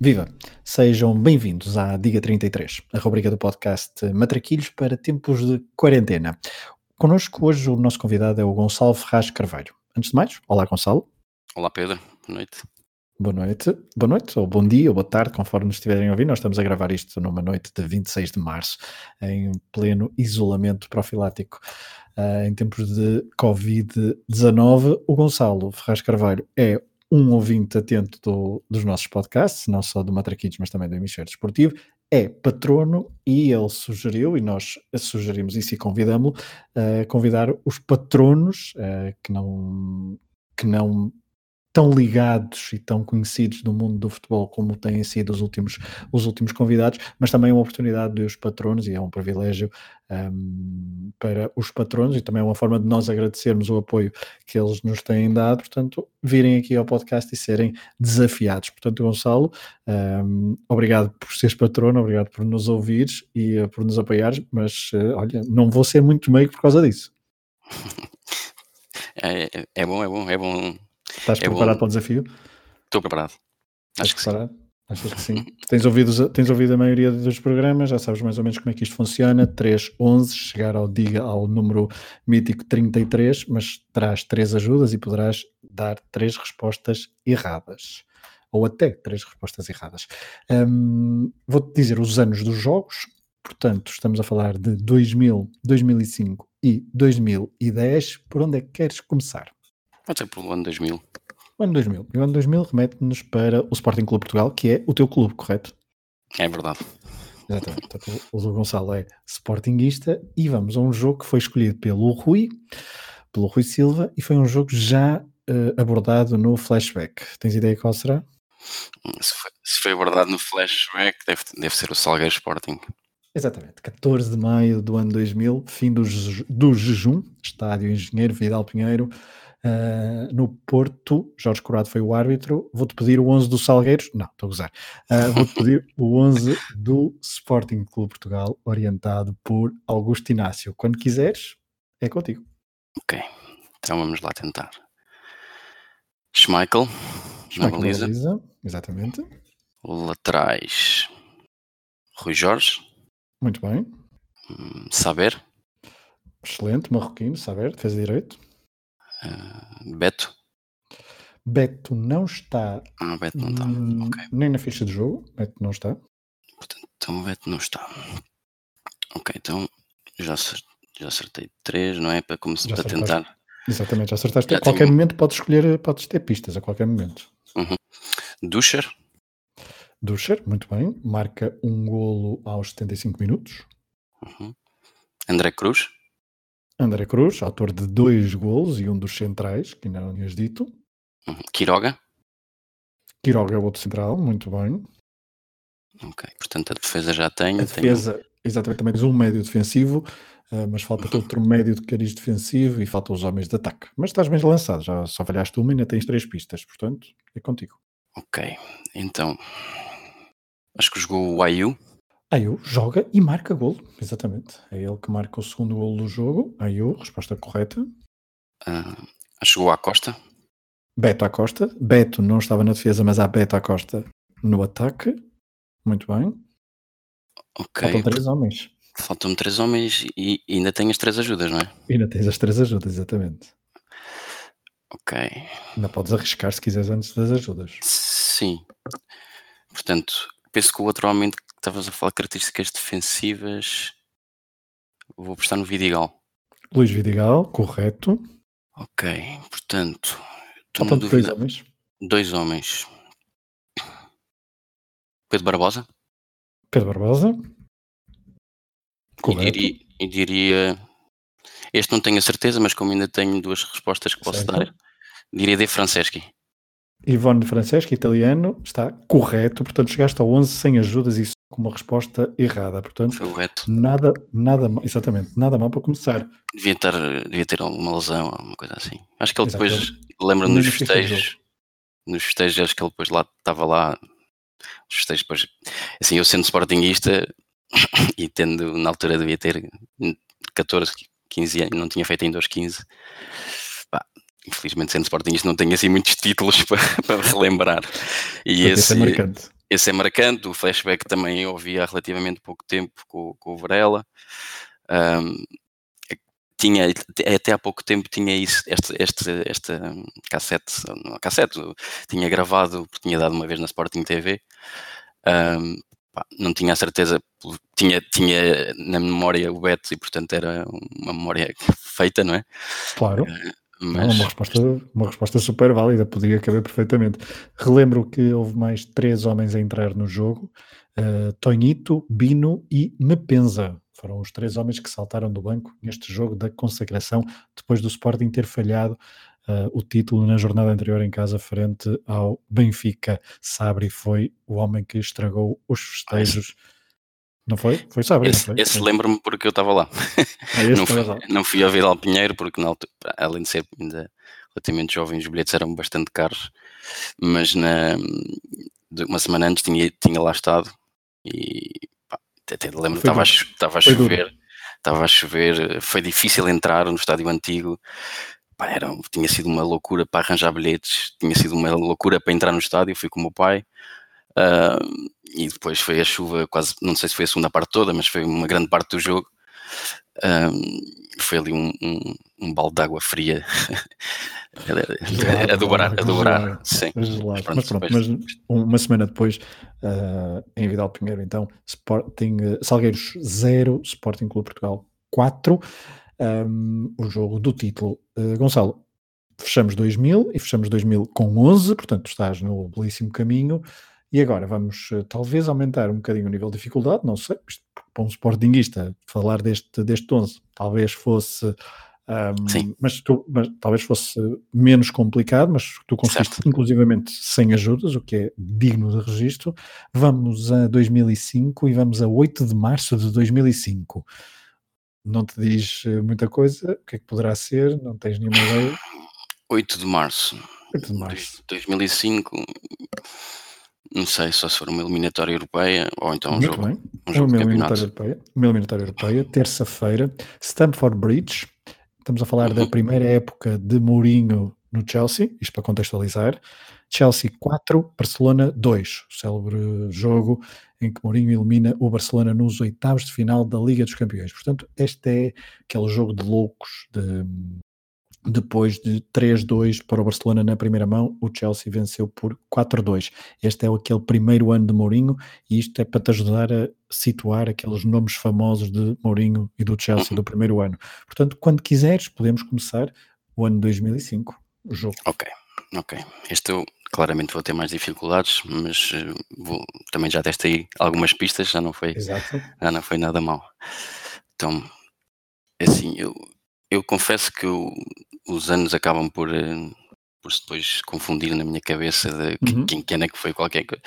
Viva! Sejam bem-vindos à Diga 33, a rubrica do podcast Matraquilhos para tempos de quarentena. Connosco hoje o nosso convidado é o Gonçalo Ferraz Carvalho. Antes de mais, olá Gonçalo. Olá Pedro, boa noite. Boa noite, boa noite, ou bom dia, ou boa tarde, conforme nos estiverem a ouvir. Nós estamos a gravar isto numa noite de 26 de março, em pleno isolamento profilático, uh, em tempos de Covid-19. O Gonçalo Ferraz Carvalho é um ouvinte atento do, dos nossos podcasts, não só do Matraquitos, mas também do Hemisfério Desportivo, é patrono e ele sugeriu, e nós sugerimos isso e convidamos-lo, uh, convidar os patronos uh, que não que não tão ligados e tão conhecidos do mundo do futebol como têm sido os últimos, os últimos convidados, mas também é uma oportunidade dos patronos e é um privilégio um, para os patronos e também é uma forma de nós agradecermos o apoio que eles nos têm dado, portanto, virem aqui ao podcast e serem desafiados. Portanto, Gonçalo, um, obrigado por seres patrono, obrigado por nos ouvires e uh, por nos apoiares, mas uh, olha, não vou ser muito meio por causa disso. É, é, é bom, é bom, é bom Estás é preparado para o desafio? Estou preparado. Acho Estás que preparado? sim. Achas que sim? tens, ouvido, tens ouvido a maioria dos programas, já sabes mais ou menos como é que isto funciona. 3, 11, chegar ao, diga, ao número mítico 33, mas terás três ajudas e poderás dar três respostas erradas. Ou até três respostas erradas. Um, Vou-te dizer os anos dos jogos. Portanto, estamos a falar de 2000, 2005 e 2010. Por onde é que queres começar? Pode ser pelo ano 2000. O ano 2000. E o ano 2000 remete-nos para o Sporting Clube Portugal, que é o teu clube, correto? É verdade. Exatamente. Portanto, o Gonçalo é sportinguista e vamos a um jogo que foi escolhido pelo Rui, pelo Rui Silva, e foi um jogo já uh, abordado no flashback. Tens ideia qual será? Se foi, se foi abordado no flashback, deve, deve ser o Salgueiro Sporting. Exatamente, 14 de maio do ano 2000, fim do, do jejum, estádio Engenheiro Vidal Pinheiro, Uh, no Porto, Jorge Curado foi o árbitro. Vou-te pedir o 11 do Salgueiros. Não, estou a gozar. Uh, Vou-te pedir o 11 do Sporting Clube Portugal, orientado por Augusto Inácio. Quando quiseres, é contigo. Ok, então vamos lá tentar. Schmeichel, na baliza. baliza. Exatamente. Laterais. Rui Jorge. Muito bem. Hum, Saber. Excelente, marroquino, Saber, defesa direito. Uh, Beto? Beto não está. Ah, Beto não está. Okay. Nem na ficha de jogo. Beto não está. Portanto, então Beto não está. Ok, então já, já acertei três, não é? Para começar a tentar. Exatamente, já acertaste. Já a qualquer tenho... momento podes escolher, podes ter pistas a qualquer momento. Uhum. Duscher. Duscher, muito bem. Marca um golo aos 75 minutos. Uhum. André Cruz. André Cruz, autor de dois gols e um dos centrais, que ainda não tinhas dito. Uhum. Quiroga. Quiroga é o outro central, muito bem. Ok, portanto a defesa já tem. A defesa, tenho... exatamente, também tens um médio defensivo, uh, mas falta uhum. outro médio de cariz defensivo e faltam os homens de ataque. Mas estás bem lançado, já só falhaste uma e ainda tens três pistas, portanto é contigo. Ok, então acho que jogou o Ayu. Ayu joga e marca golo, exatamente. É ele que marca o segundo golo do jogo. Ayu, resposta correta. Uh, chegou à Costa. Beto à Costa. Beto não estava na defesa, mas há Beto à Costa no ataque. Muito bem. Ok. Faltam três homens. Faltam-me três homens e ainda tenho as três ajudas, não é? E ainda tens as três ajudas, exatamente. Ok. Ainda podes arriscar se quiseres antes das ajudas. Sim. Portanto, penso que o outro homem estavas a falar de características defensivas. Vou apostar no Vidigal. Luís Vidigal, correto. Ok, portanto. Faltam dois homens. Dois homens. Pedro Barbosa. Pedro Barbosa. Correto. E diria, e diria, Este não tenho a certeza, mas como ainda tenho duas respostas que posso certo. dar, diria De Franceschi. Ivone Franceschi, italiano, está correto. Portanto, chegaste ao 11 sem ajudas e com uma resposta errada. Portanto, Correto. nada, nada, exatamente, nada mal para começar. Devia ter, devia ter alguma lesão, alguma coisa assim. Acho que ele depois, lembra nos festejos, nos festejos, acho que ele depois lá, estava lá, os festejos depois, assim, eu sendo sportinguista e tendo, na altura devia ter 14, 15 anos, não tinha feito ainda aos 15, pá, infelizmente sendo sportinguista não tenho assim muitos títulos para, para relembrar. E esse, é marcante esse é marcante, o flashback também ouvi há relativamente pouco tempo com, com o Varela. Um, tinha, até há pouco tempo tinha isso, este, este, esta cassete, não, cassete, tinha gravado, porque tinha dado uma vez na Sporting TV. Um, pá, não tinha a certeza, tinha, tinha na memória o Beto e portanto era uma memória feita, não é? Claro. Uh, mas... uma, resposta, uma resposta super válida, podia caber perfeitamente. Relembro que houve mais três homens a entrar no jogo: uh, Tonhito, Bino e Mepenza. Foram os três homens que saltaram do banco neste jogo da consagração, depois do Sporting ter falhado uh, o título na jornada anterior em casa, frente ao Benfica. Sabri foi o homem que estragou os festejos. Não foi? Foi Sabri. Esse, esse lembro-me porque eu estava lá. Ah, não, fui, não fui ao Vidal Pinheiro, porque na altura, além de ser ainda relativamente jovem, os bilhetes eram bastante caros, mas na, uma semana antes tinha, tinha lá estado e até lembro, estava a, estava a chover, estava a chover, foi difícil entrar no estádio antigo. Pá, era, tinha sido uma loucura para arranjar bilhetes, tinha sido uma loucura para entrar no estádio. Fui com o meu pai uh, e depois foi a chuva, quase não sei se foi a segunda parte toda, mas foi uma grande parte do jogo. Um, foi ali um, um, um balde de água fria a dobrar, a dobrar, sim. Mas, mas pronto, mas uma semana depois, uh, em Vidal Pinheiro, então, Sporting, Salgueiros 0, Sporting Clube Portugal 4, um, o jogo do título. Uh, Gonçalo, fechamos 2000 e fechamos 2000 com 11, portanto estás no belíssimo caminho. E agora vamos uh, talvez aumentar um bocadinho o nível de dificuldade, não sei, para um sportinguista falar deste, deste 11 talvez fosse, um, Sim. Mas, tu, mas talvez fosse menos complicado, mas tu conseguiste certo. inclusivamente sem ajudas, o que é digno de registro. Vamos a 2005 e vamos a 8 de março de 2005. Não te diz eh, muita coisa, o que é que poderá ser? Não tens nenhuma ideia? 8 de março. 8 de março. 2005 não sei, só se for uma eliminatória europeia ou então um jogo, bem. um jogo uma de campeonato. Europeia, uma eliminatória europeia, terça-feira, Stamford Bridge. Estamos a falar uhum. da primeira época de Mourinho no Chelsea, isto para contextualizar. Chelsea 4, Barcelona 2. O célebre jogo em que Mourinho elimina o Barcelona nos oitavos de final da Liga dos Campeões. Portanto, este é aquele jogo de loucos, de depois de 3-2 para o Barcelona na primeira mão, o Chelsea venceu por 4-2. Este é aquele primeiro ano de Mourinho e isto é para te ajudar a situar aqueles nomes famosos de Mourinho e do Chelsea do primeiro ano. Portanto, quando quiseres, podemos começar o ano 2005, o jogo. Ok, ok. Este eu claramente vou ter mais dificuldades, mas eh, vou, também já testei algumas pistas, já não foi, Exato. já não foi nada mal. Então, assim, eu, eu confesso que eu os anos acabam por, eh, por se depois confundir na minha cabeça de uhum. quem, quem é que foi qualquer coisa.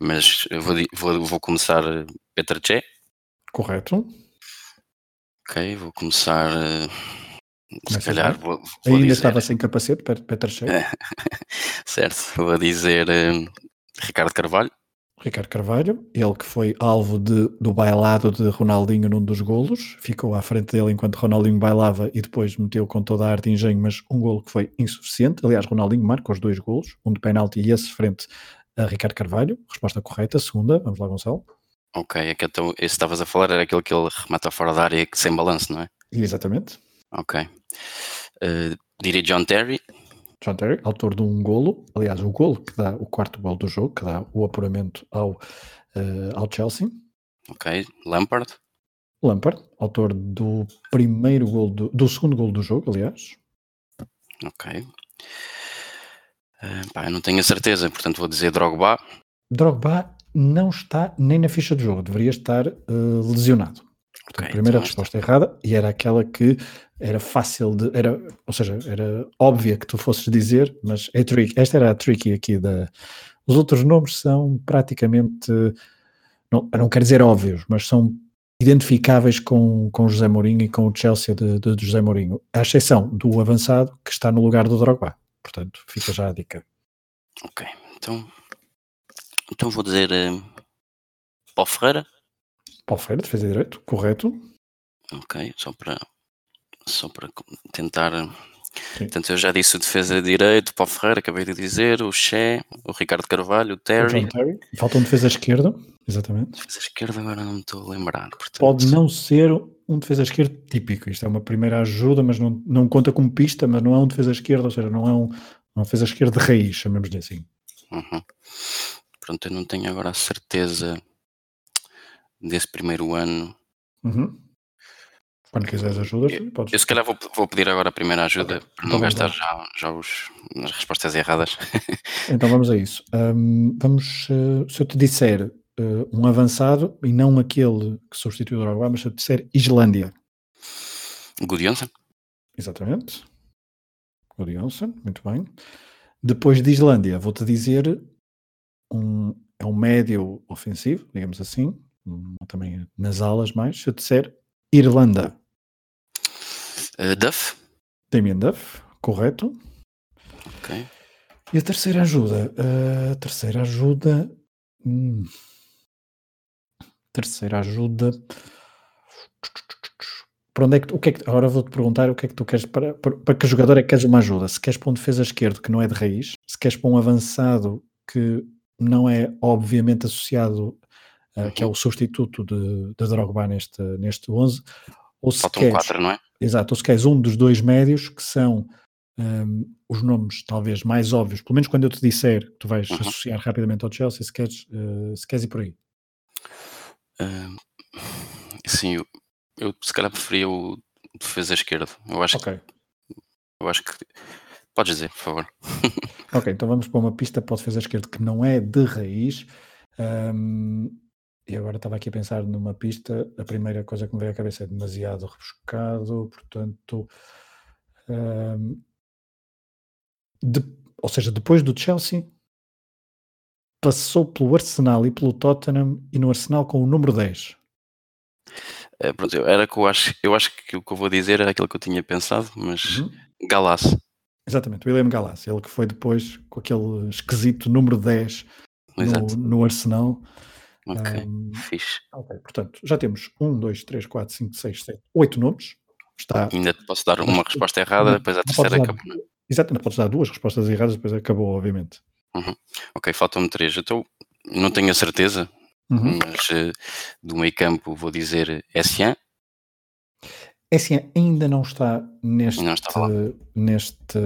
Mas eu vou, vou, vou começar eh, Peter Che. Correto. Ok, vou começar. Eh, se calhar vou, vou Ainda dizer... estava sem capacete, Peter Che. certo, vou dizer Ricardo Carvalho. Ricardo Carvalho, ele que foi alvo de, do bailado de Ronaldinho num dos golos, ficou à frente dele enquanto Ronaldinho bailava e depois meteu com toda a arte e engenho, mas um golo que foi insuficiente. Aliás, Ronaldinho marca os dois golos, um de penalti e esse frente a Ricardo Carvalho. Resposta correta, segunda. Vamos lá, Gonçalo. Ok, é que então, esse estavas a falar era aquele que ele remata fora da área sem balanço, não é? Exatamente. Ok. Uh, diria John Terry. John Terry, autor de um golo, aliás, o golo que dá o quarto golo do jogo, que dá o apuramento ao, uh, ao Chelsea. Ok, Lampard. Lampard, autor do primeiro gol do, do segundo gol do jogo, aliás. Ok. Uh, pá, não tenho a certeza, portanto vou dizer Drogba. Drogba não está nem na ficha de jogo, deveria estar uh, lesionado. Okay, a primeira então resposta está. errada e era aquela que era fácil de. Era, ou seja, era óbvia que tu fosses dizer, mas é tricky. Esta era a tricky aqui. Da, os outros nomes são praticamente. Não, não quero dizer óbvios, mas são identificáveis com, com José Mourinho e com o Chelsea de, de José Mourinho, à exceção do avançado que está no lugar do Drogba. Portanto, fica já a dica. Ok, então, então vou dizer uh, Paulo Ferreira. Paulo Ferreira, defesa de direito, correto. Ok, só para só para tentar Sim. Portanto, eu já disse o defesa de direito, Paulo Ferreira, acabei de dizer, o Che, o Ricardo Carvalho, o Terry. O Terry. Falta um defesa esquerda, exatamente. Defesa esquerda agora não me estou a lembrar. Portanto... Pode não ser um defesa esquerda típico. Isto é uma primeira ajuda, mas não, não conta como pista, mas não é um defesa esquerda, ou seja, não é um, uma defesa esquerda de raiz, chamemos-lhe assim. Uhum. Pronto, eu não tenho agora a certeza desse primeiro ano. Uhum. Quando quiseres ajuda, eu, podes. Eu se calhar vou, vou pedir agora a primeira ajuda okay. para não então, gastar já, já os, as respostas erradas. então vamos a isso. Um, vamos, uh, se eu te disser uh, um avançado e não aquele que substitui o Drogba, mas se eu te disser Islândia. Gudjonsson. Exatamente. Gudjonsson, muito bem. Depois de Islândia, vou-te dizer um, é um médio ofensivo, digamos assim, também nas alas mais. Se eu disser Irlanda. Uh, Duff. Damien Duff, correto. Ok. E a terceira ajuda? Uh, a terceira ajuda. Hum, terceira ajuda. Para onde é que, o que, é que agora vou-te perguntar o que é que tu queres para, para, para que jogador é que queres uma ajuda? Se queres para um defesa esquerdo que não é de raiz, se queres para um avançado que não é obviamente associado, uh, que é o substituto de, de Drogba neste, neste 11, ou se Faltam queres, quatro, não é? Exato, ou se queres um dos dois médios que são um, os nomes talvez mais óbvios, pelo menos quando eu te disser que tu vais uhum. associar rapidamente ao Chelsea, se queres, uh, se queres ir por aí. Uh, sim, eu, eu se calhar preferia o defesa esquerdo. Eu acho okay. que eu acho que podes dizer, por favor. ok, então vamos para uma pista para o defesa esquerdo que não é de raiz. Um, e agora estava aqui a pensar numa pista, a primeira coisa que me veio à cabeça é demasiado rebuscado, portanto. Um, de, ou seja, depois do Chelsea, passou pelo Arsenal e pelo Tottenham e no Arsenal com o número 10. É, pronto, era que eu acho, eu acho que o que eu vou dizer era aquilo que eu tinha pensado, mas uhum. Galas. Exatamente, William Galas, ele que foi depois com aquele esquisito número 10 no, no, Arsenal. Ok, um, fixe. Ok, portanto, já temos 1, 2, 3, 4, 5, 6, 7, 8 nomes. Está... Ainda te posso dar uma resposta errada, depois a terceira acabou. Exatamente, podes dar duas respostas erradas, depois acabou, obviamente. Uhum. Ok, faltam-me três. Então, não tenho a certeza, uhum. mas uh, do meio campo vou dizer Essian. Essian ainda não está neste, não está neste,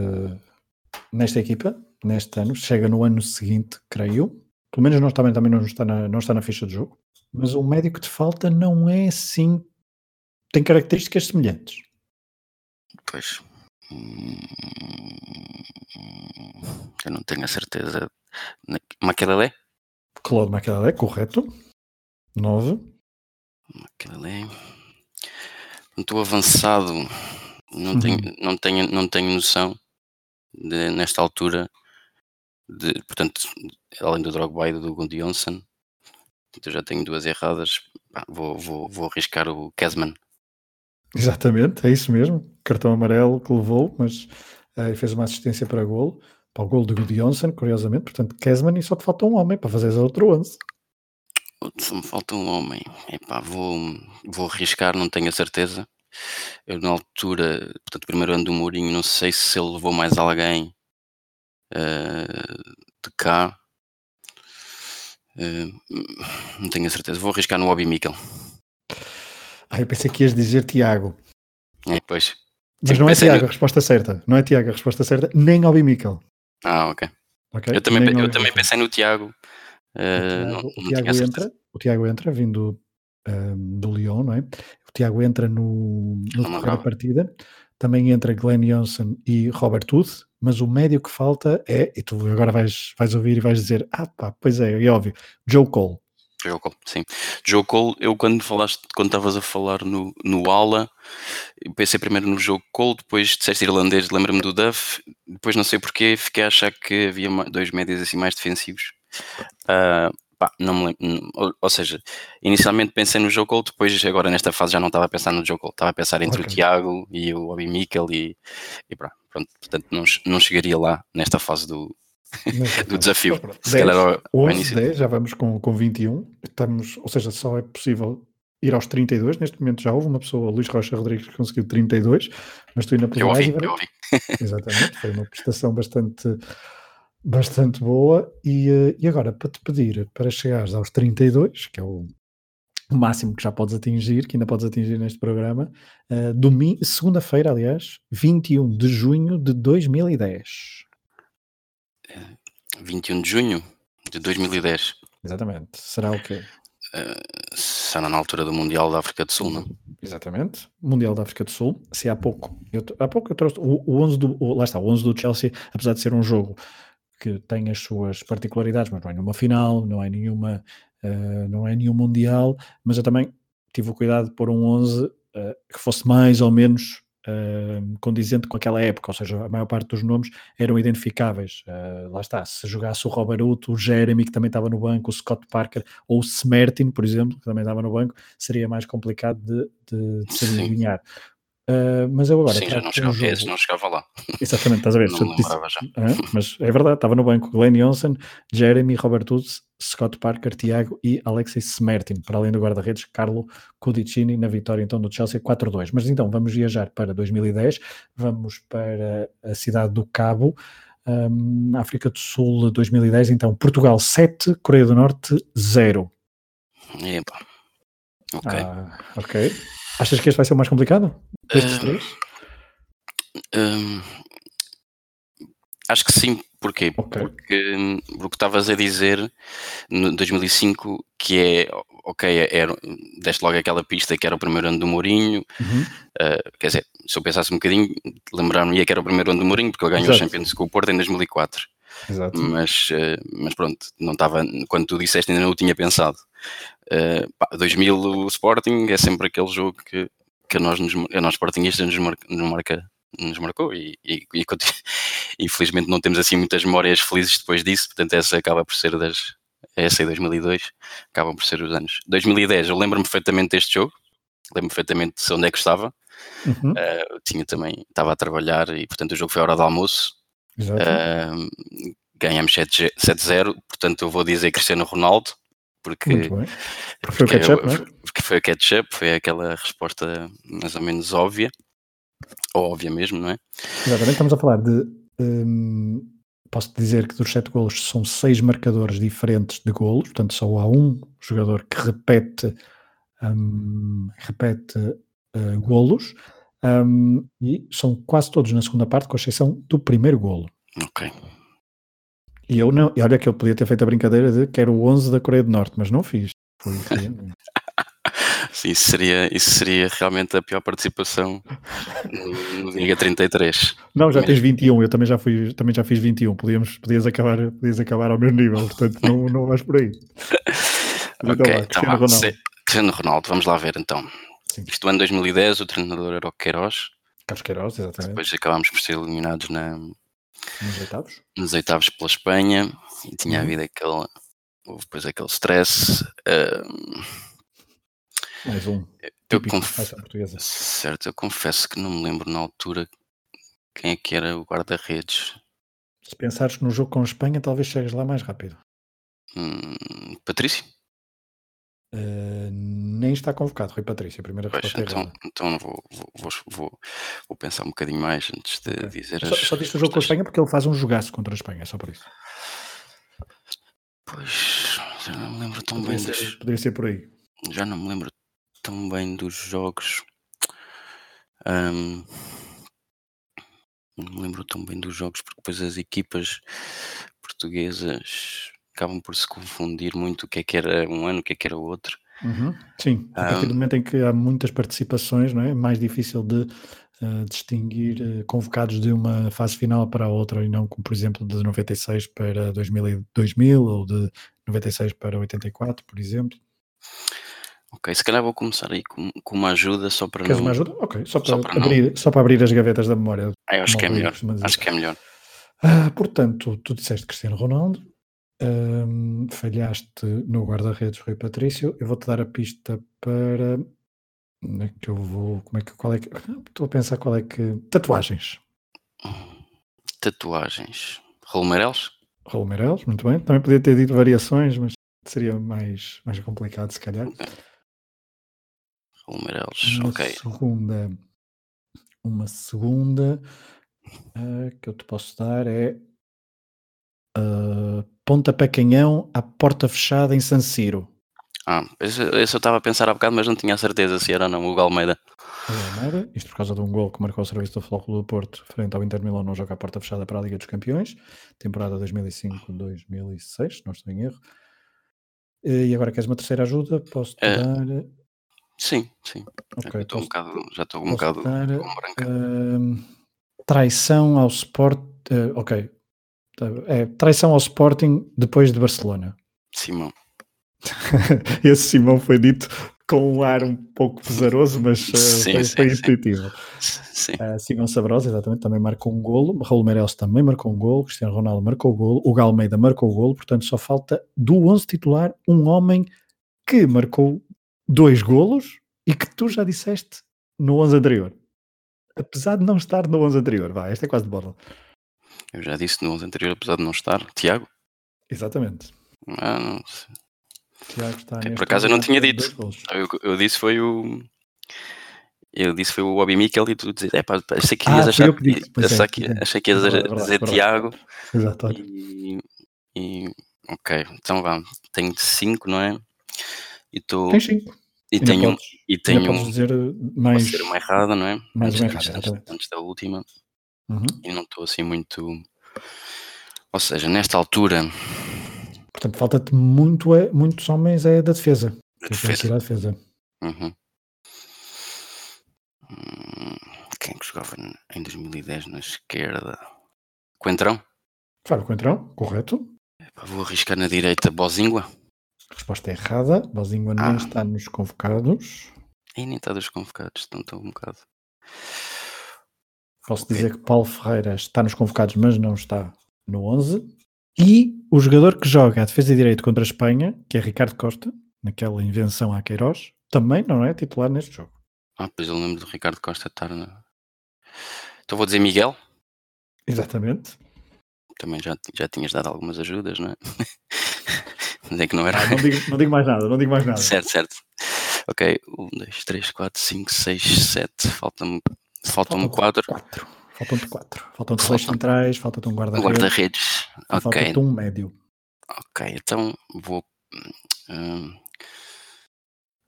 nesta equipa, neste ano, chega no ano seguinte, creio. Pelo menos não está, também não está, na, não está na ficha de jogo. Mas o médico que te falta não é assim. Tem características semelhantes. Pois. Eu não tenho a certeza. Maquelele? Claude Maquelele, correto. 9. Maquelele. Estou avançado. Não, uhum. tenho, não, tenho, não tenho noção de, nesta altura de, portanto, além do Drogba e do Gundy Johnson, eu já tenho duas erradas, vou, vou, vou arriscar o Kesman. Exatamente, é isso mesmo, cartão amarelo que levou, mas uh, fez uma assistência para golo, para o golo do Gundy Johnson, curiosamente, portanto, Kesman e só te falta um homem para fazer outro 11. Só me falta um homem, Epá, vou, vou arriscar, não tenho a certeza. Eu na altura, portanto, primeiro ano do Mourinho, não sei se ele levou mais alguém uh, de cá. Uh, não tenho a certeza. Vou arriscar no Obi Mikkel. Ah, eu pensei que ias dizer Tiago. É, pois. Mas não é Tiago no... a resposta certa. Não é Tiago a resposta certa, nem Obi Mikkel. Ah, ok. okay? Eu também, eu também pensei no Tiago. Uh, o, Tiago, não, o, Tiago entra, o Tiago entra vindo do Lyon, não é? O Tiago entra no, no da partida. Também entra Glenn Johnson e Robert Tooth, mas o médio que falta é, e tu agora vais, vais ouvir e vais dizer, ah pá, pois é, é óbvio, Joe Cole. Joe Cole, sim. Joe Cole, eu quando falaste, quando estavas a falar no, no Ala, pensei primeiro no Joe Cole, depois disseste irlandês, lembra-me do Duff, depois não sei porquê, fiquei a achar que havia dois médios assim mais defensivos. Uh, Pá, não me lembro. Ou, ou, seja, inicialmente pensei no Joe Cole, depois agora nesta fase já não estava a pensar no Joe Cole, estava a pensar entre okay. o Tiago e o Obi Mikkel e, e pronto, portanto não, não chegaria lá nesta fase do, do desafio. Se 10, calhar ao, 11, 10, já vamos com, com 21, estamos, ou seja, só é possível ir aos 32. Neste momento já houve uma pessoa, Luís Rocha Rodrigues, que conseguiu 32, mas tu ainda eu ouvi, eu ouvi. Exatamente, foi uma prestação bastante, bastante boa. E, eh, e agora, para te pedir para chegares aos 32, que é o, o máximo que já podes atingir, que ainda podes atingir neste programa, uh, segunda-feira, aliás, 21 de junho de 2010. 21 de junho de 2010. Exatamente. Será o quê? Uh, será na altura do Mundial da África do Sul, não? Exatamente. Mundial da África do Sul. Se há pouco, eu, há pouco eu trouxe o, o 11 do, o, lá está, o 11 do Chelsea, apesar de ser um jogo que tem as suas particularidades, mas não é nenhuma final, não é nenhuma, uh, não é nenhum Mundial, mas eu também tive o cuidado de pôr um 11 uh, que fosse mais ou menos uh, condizente com aquela época, ou seja, a maior parte dos nomes eram identificáveis. Lá está, se jogasse o Robaruto, o Jeremy, que também estava no banco, o Scott Parker, ou o Smertin, por exemplo, que também estava no banco, seria mais complicado de, de, de se adivinhar. Uh, mas eu agora. Sim, já não chegava, um jogo... não chegava lá. Exatamente, estás a ver? não disse, já. Mas é verdade, estava no banco Glenn Johnson, Jeremy, Robert Woods, Scott Parker, Tiago e Alexis Smertin, para além do guarda-redes Carlo Cudicini, na vitória então do Chelsea 4-2. Mas então vamos viajar para 2010, vamos para a cidade do Cabo. Um, África do Sul 2010, então Portugal 7, Coreia do Norte 0. Epa. Ok. Ah, ok. Achas que este vai ser o mais complicado? Destes uh, três? Uh, acho que sim. Porquê? Okay. Porque o que estavas a dizer no 2005 que é ok, era, deste logo aquela pista que era o primeiro ano do Mourinho. Uhum. Uh, quer dizer, se eu pensasse um bocadinho, lembrar-me que era o primeiro ano do Mourinho, porque ele ganhou Exato. o Champions com o Porto em 2004. Exato. Mas, mas pronto, não estava, quando tu disseste ainda não o tinha pensado. Uh, pá, 2000 o Sporting é sempre aquele jogo que, que a nós, nos, a nós Sportingistas nos, marca, nos, marca, nos marcou e, e, e infelizmente não temos assim muitas memórias felizes depois disso, portanto essa acaba por ser das, essa e 2002 acabam por ser os anos. 2010 eu lembro-me perfeitamente deste jogo, lembro-me perfeitamente de onde é que estava, uhum. uh, tinha também, estava a trabalhar e portanto o jogo foi a hora do almoço, uh, ganhamos 7-0, portanto eu vou dizer Cristiano Ronaldo, porque, porque, foi, o ketchup, é, porque foi a ketchup, foi aquela resposta mais ou menos óbvia, ou óbvia mesmo, não é? Exatamente, estamos a falar de. Hum, posso dizer que dos sete golos são seis marcadores diferentes de golos, portanto só há um jogador que repete, hum, repete uh, golos, hum, e são quase todos na segunda parte, com exceção do primeiro golo. Ok. E eu não, e olha que eu podia ter feito a brincadeira de que era o 11 da Coreia do Norte, mas não fiz. Foi, Sim, isso seria, isso seria realmente a pior participação no, no Liga 33. Não, já tens 21, eu também já, fui, também já fiz 21, Podíamos, podias, acabar, podias acabar ao mesmo nível, portanto não, não vais por aí. ok, então, Cristiano, Ronaldo. Cristiano Ronaldo, vamos lá ver então. Sim. Isto ano 2010, o treinador era o Queiroz. Carlos Queiroz, exatamente. Depois acabámos por ser eliminados na, nos oitavos? Nos oitavos pela Espanha e tinha uhum. havido aquele. Houve depois aquele stress. Uh, Mais um. Eu confesso, certo, eu confesso que não me lembro na altura quem é que era o guarda-redes. Se pensares no jogo com a Espanha, talvez chegues lá mais rápido. Hum, Patrício? Uh, nem está convocado, Rui Patrício, a primeira pois, resposta então, é então vou, vou, vou, vou, pensar um bocadinho mais antes de okay. dizer só, as. Só disse o jogo com a Espanha porque ele faz um jogaço contra a Espanha, só por isso. Pois, já não me lembro tão poderia bem ser, dos... Poderia ser por aí. Já não me lembro tão bem dos jogos. Um, não me lembro tão bem dos jogos porque depois as equipas portuguesas acabam por se confundir muito o que é que era um ano, o que é que era o outro. Uhum. Sim, a partir do momento em que há muitas participações, não é? é mais difícil de uh, distinguir uh, convocados de uma fase final para a outra e não como, por exemplo, de 96 para 2000, 2000 ou de 96 para 84, por exemplo. Ok, se calhar vou começar aí com, com uma ajuda só para Queres não... uma ajuda? Ok, só para, só para abrir, não... só para abrir as gavetas da memória. Ah, acho que é melhor, acho que é melhor. Ah, portanto, tu disseste Cristiano Ronaldo, falhaste no guarda-redes Rui Patrício. Eu vou-te dar a pista para. Onde é que eu vou? Como é que, qual é que. Estou a pensar qual é que. Tatuagens. Tatuagens. Raul Meireles, muito bem. Também podia ter dito variações, mas seria mais, mais complicado, se calhar. Uma ok. Segunda, uma segunda uh, que eu te posso dar é uh, pontapé canhão à porta fechada em San Siro. Ah, esse, esse eu estava a pensar há bocado, mas não tinha a certeza se era ou não o Galmeida. Almeida, isto por causa de um gol que marcou o serviço do Futebol do Porto frente ao Inter Milão no jogo à porta fechada para a Liga dos Campeões, temporada 2005-2006, não estou em erro. E agora queres uma terceira ajuda? Posso-te É. dar... Sim, sim. Ok, Eu estou um posso- bocado, já estou um posso bocado dar, com branca. Hum, traição ao Sport. eh, ok. É, traição ao Sporting depois de Barcelona. Simão. Esse Simão foi dito com um ar um pouco pesaroso, mas eh, Sim, foi, sim, foi intuitivo. Sim. Uh, Simão Sabrosa, exatamente, também marcou um golo. Raul Meireles também marcou um golo. Cristiano Ronaldo marcou o golo. O Galmeida marcou o golo. Portanto, só falta do 11 titular um homem que marcou dois golos e que tu já disseste no 11 anterior. Apesar de não estar no 11 anterior. Vai, esta é quase de borla. Eu já disse no 11 anterior, apesar de não estar. Tiago? Exatamente. Ah, não sei. Tiago está neste por acaso eu não tinha dito. Eu, eu disse foi o. Eu disse foi o Bobby Mikel e tu dizes, é pá, achei que Ah, ias fui achar que disse, é, achei que, é. achei que ias dizer verdade. Tiago Exato. e, e- ok, então vá, tenho cinco, não é? E tu Tens cinco. e Ainda tenho, podes, e tenho podes dizer mais. uma errada, não é? mais antes, uma errada, antes- antes da última. Uhum. E não estou assim muito. Ou seja, nesta altura Portanto, falta-te muito, é- muitos homens é da defesa. da defesa. à defesa. Uhum. Hum, Quem é que jogava em 2010 na esquerda? Coentrão? Fábio Coentrão, correto. Vou arriscar na direita Bozingua. Resposta errada. Bozinho nem Ah. está nos convocados. E nem está dos convocados, então estou um bocado. Posso Ok. dizer que Paulo Ferreira está nos convocados, mas não está no 11. E o jogador que joga a defesa de direito contra a Espanha, que é Ricardo Costa, naquela invenção à Queiroz, também não é titular neste jogo. Ah, pois eu lembro do Ricardo Costa estar na. Então vou dizer Miguel. Exatamente. Também já, já tinhas dado algumas ajudas, não é? Mas é que não era. Ah, não, digo, não digo mais nada, não digo mais nada. Certo, certo. Ok, 1, 2, 3, 4, 5, 6, 7. Faltam-me faltam 4. Quatro. Faltam-te quatro. Faltam-te dois Faltam- centrais, falta-te um guarda-redes, Guarda-redes. Ok, falta-te um médio. ok, então vou. hum,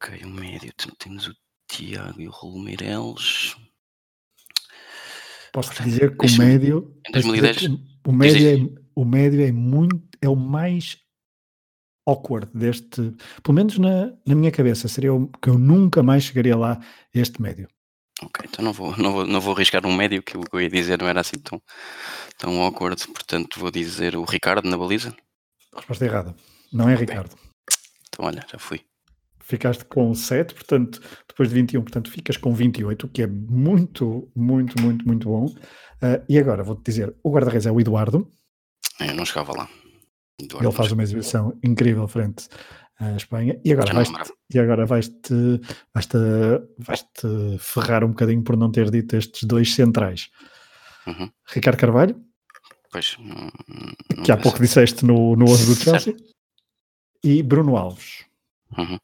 ok, o médio. Então Temos o Tiago e o Raul Meireles. Posso Portanto, dizer que o médio. em posso dizer 2010 que O, o médio é, o médio é muito. É o mais awkward deste. Pelo menos na, na minha cabeça. Seria o que eu nunca mais chegaria lá, este médio. Ok, então não vou, não vou, não vou arriscar um médio, que o que eu ia dizer não era assim tão, tão awkward. Portanto, vou dizer o Ricardo na baliza. Resposta errada. Não é Ricardo. Então, olha, já fui. Ficaste com 7, portanto, depois de 21, portanto, ficas com 28, o que é muito, muito, muito, muito bom. Ah, e agora vou-te dizer: o guarda-redes é o Eduardo. Eu não chegava lá. Eduardo, Ele faz uma exibição incrível frente à Espanha. E agora vais-te e agora vais-te vais-te vais-te ferrar um bocadinho por não ter dito estes dois centrais. Uhum. Ricardo Carvalho, Pois, não, não que há pouco disseste no, no 11 do Certo. Chelsea, e Bruno Alves. Uhum.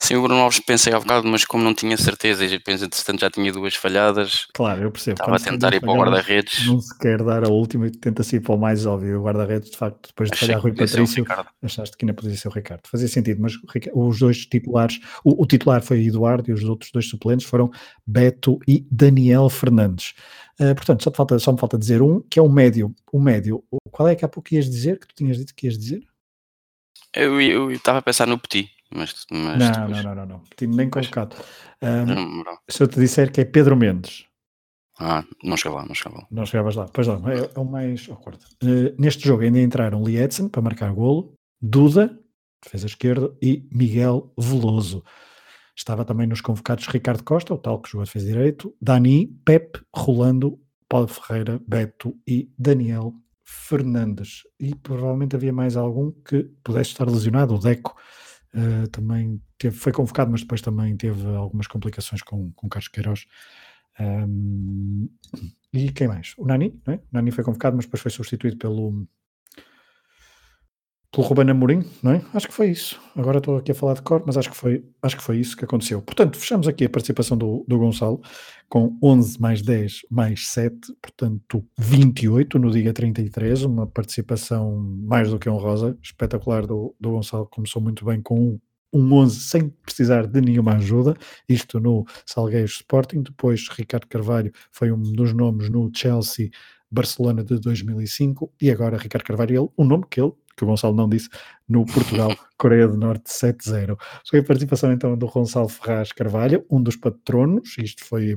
Sim, o Bruno Alves pensei há bocado, mas como não tinha certeza, e penso, entretanto já tinha duas falhadas, Claro, eu percebo. estava a Quando se tentar ir para o guarda-redes. Não se quer dar a última e tenta-se ir para o mais óbvio. O guarda-redes, de facto, depois de Achei falhar Rui Patrício, achaste que ainda podia ser o Ricardo. Fazia sentido, mas os dois titulares, o, o titular foi Eduardo e os outros dois suplentes foram Beto e Daniel Fernandes. Uh, portanto, só, falta, só me falta dizer um, que é o médio. O médio, qual é que há pouco ias dizer? Que tu tinhas dito que ias dizer? Eu estava a pensar no Petit, mas, mas não, depois. não, não, não, não. Tinha nem colocado. Um, se eu te disser que é Pedro Mendes, Ah, não chegava lá, não chegava lá. não chegavas lá. Pois não, é, é o mais awkward. Uh, neste jogo ainda entraram Lee Edson para marcar golo, Duda, defesa esquerda, e Miguel Veloso. Estava também nos convocados Ricardo Costa, o tal que jogou a defesa direito, Dani, Pep, Rolando, Paulo Ferreira, Beto e Daniel Fernandes. E provavelmente havia mais algum que pudesse estar lesionado. O Deco uh, também teve, foi convocado, mas depois também teve algumas complicações com, com Carlos Queiroz. Um, e quem mais? O Nani, é? O Nani foi convocado, mas depois foi substituído pelo pelo Ruben Amorim, não é? Acho que foi isso. Agora estou aqui a falar de cor, mas acho que foi, acho que foi isso que aconteceu. Portanto, fechamos aqui a participação do, do Gonçalo com 11 mais 10 mais 7, portanto 28 no dia 33, uma participação mais do que honrosa, espetacular do, do Gonçalo, começou muito bem com um, um 11 sem precisar de nenhuma ajuda, isto no Salgueiros Sporting, depois Ricardo Carvalho foi um dos nomes no Chelsea Barcelona de 2005 e agora Ricardo Carvalho, o nome que ele que o Gonçalo não disse, no Portugal, Coreia do Norte 7-0. Foi a participação então do Gonçalo Ferraz Carvalho, um dos patronos, isto foi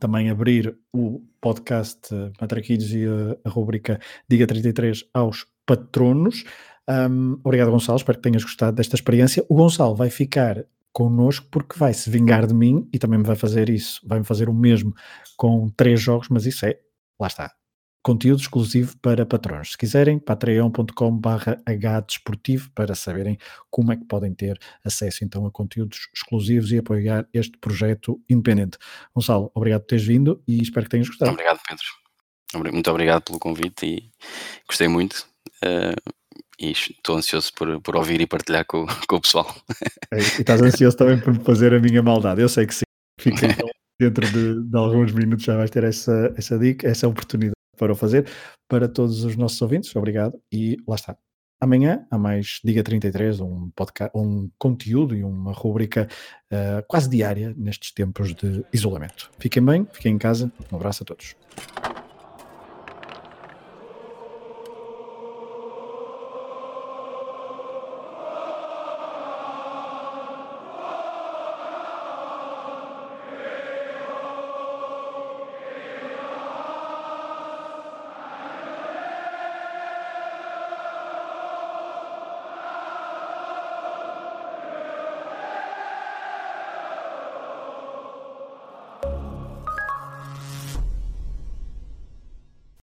também abrir o podcast Matraquilhos e a, a rubrica Diga 33 aos patronos. Um, obrigado, Gonçalo, espero que tenhas gostado desta experiência. O Gonçalo vai ficar connosco porque vai se vingar de mim e também me vai fazer isso, vai-me fazer o mesmo com três jogos, mas isso é, lá está, conteúdo exclusivo para patrões. Se quiserem, patreon.com.br hdesportivo para saberem como é que podem ter acesso então a conteúdos exclusivos e apoiar este projeto independente. Gonçalo, obrigado por teres vindo e espero que tenhas gostado. Obrigado, Pedro. Muito obrigado pelo convite e gostei muito. Uh, e estou ansioso por, por ouvir e partilhar com, com o pessoal. É, e estás ansioso também por fazer a minha maldade. Eu sei que sim. Fica então, dentro de, de, alguns minutos já vais ter essa, essa dica, essa oportunidade para o fazer. Para todos os nossos ouvintes, obrigado e lá está. Amanhã há mais Diga 33, um, podcast, um conteúdo e uma rubrica uh, quase diária nestes tempos de isolamento. Fiquem bem, fiquem em casa. Um abraço a todos.